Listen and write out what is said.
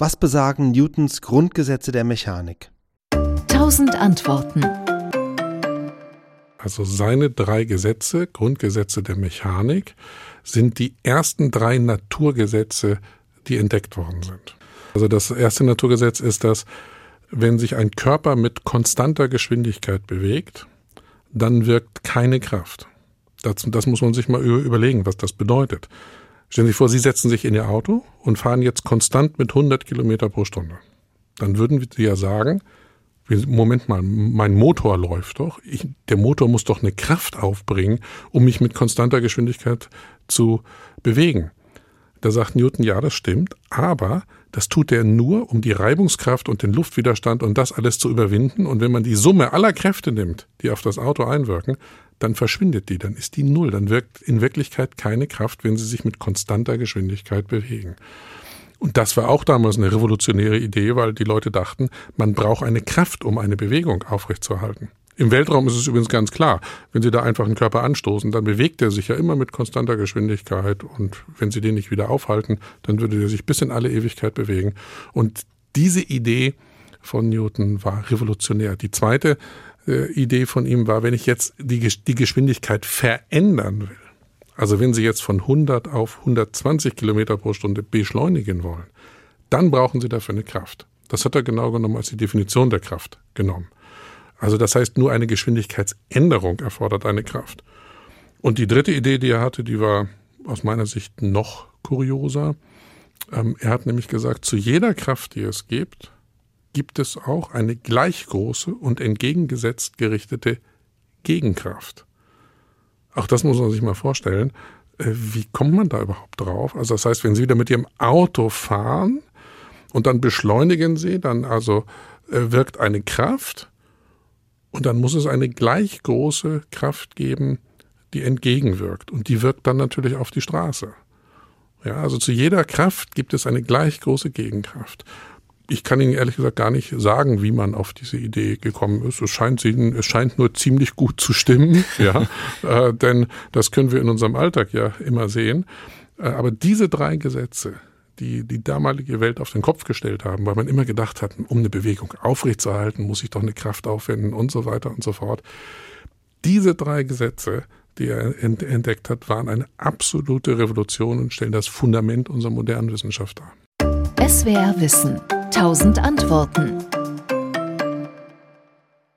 Was besagen Newtons Grundgesetze der Mechanik? Tausend Antworten. Also seine drei Gesetze, Grundgesetze der Mechanik, sind die ersten drei Naturgesetze, die entdeckt worden sind. Also das erste Naturgesetz ist, dass wenn sich ein Körper mit konstanter Geschwindigkeit bewegt, dann wirkt keine Kraft. Das, das muss man sich mal überlegen, was das bedeutet. Stellen Sie sich vor, Sie setzen sich in Ihr Auto und fahren jetzt konstant mit 100 Kilometer pro Stunde. Dann würden Sie ja sagen, Moment mal, mein Motor läuft doch. Ich, der Motor muss doch eine Kraft aufbringen, um mich mit konstanter Geschwindigkeit zu bewegen. Da sagt Newton, ja, das stimmt, aber das tut er nur, um die Reibungskraft und den Luftwiderstand und das alles zu überwinden. Und wenn man die Summe aller Kräfte nimmt, die auf das Auto einwirken, dann verschwindet die, dann ist die null. Dann wirkt in Wirklichkeit keine Kraft, wenn sie sich mit konstanter Geschwindigkeit bewegen. Und das war auch damals eine revolutionäre Idee, weil die Leute dachten, man braucht eine Kraft, um eine Bewegung aufrechtzuerhalten. Im Weltraum ist es übrigens ganz klar, wenn Sie da einfach einen Körper anstoßen, dann bewegt er sich ja immer mit konstanter Geschwindigkeit und wenn Sie den nicht wieder aufhalten, dann würde er sich bis in alle Ewigkeit bewegen. Und diese Idee von Newton war revolutionär. Die zweite äh, Idee von ihm war, wenn ich jetzt die, die Geschwindigkeit verändern will, also wenn Sie jetzt von 100 auf 120 Kilometer pro Stunde beschleunigen wollen, dann brauchen Sie dafür eine Kraft. Das hat er genau genommen als die Definition der Kraft genommen. Also das heißt, nur eine Geschwindigkeitsänderung erfordert eine Kraft. Und die dritte Idee, die er hatte, die war aus meiner Sicht noch kurioser. Ähm, er hat nämlich gesagt, zu jeder Kraft, die es gibt, gibt es auch eine gleich große und entgegengesetzt gerichtete Gegenkraft. Auch das muss man sich mal vorstellen. Äh, wie kommt man da überhaupt drauf? Also das heißt, wenn Sie wieder mit Ihrem Auto fahren und dann beschleunigen Sie, dann also äh, wirkt eine Kraft und dann muss es eine gleich große Kraft geben, die entgegenwirkt. Und die wirkt dann natürlich auf die Straße. Ja, also zu jeder Kraft gibt es eine gleich große Gegenkraft. Ich kann Ihnen ehrlich gesagt gar nicht sagen, wie man auf diese Idee gekommen ist. Es scheint, es scheint nur ziemlich gut zu stimmen, ja, äh, denn das können wir in unserem Alltag ja immer sehen. Äh, aber diese drei Gesetze, die die damalige Welt auf den Kopf gestellt haben, weil man immer gedacht hat, um eine Bewegung aufrechtzuerhalten, muss ich doch eine Kraft aufwenden und so weiter und so fort. Diese drei Gesetze, die er entdeckt hat, waren eine absolute Revolution und stellen das Fundament unserer modernen Wissenschaft dar. SWR Wissen. Tausend Antworten.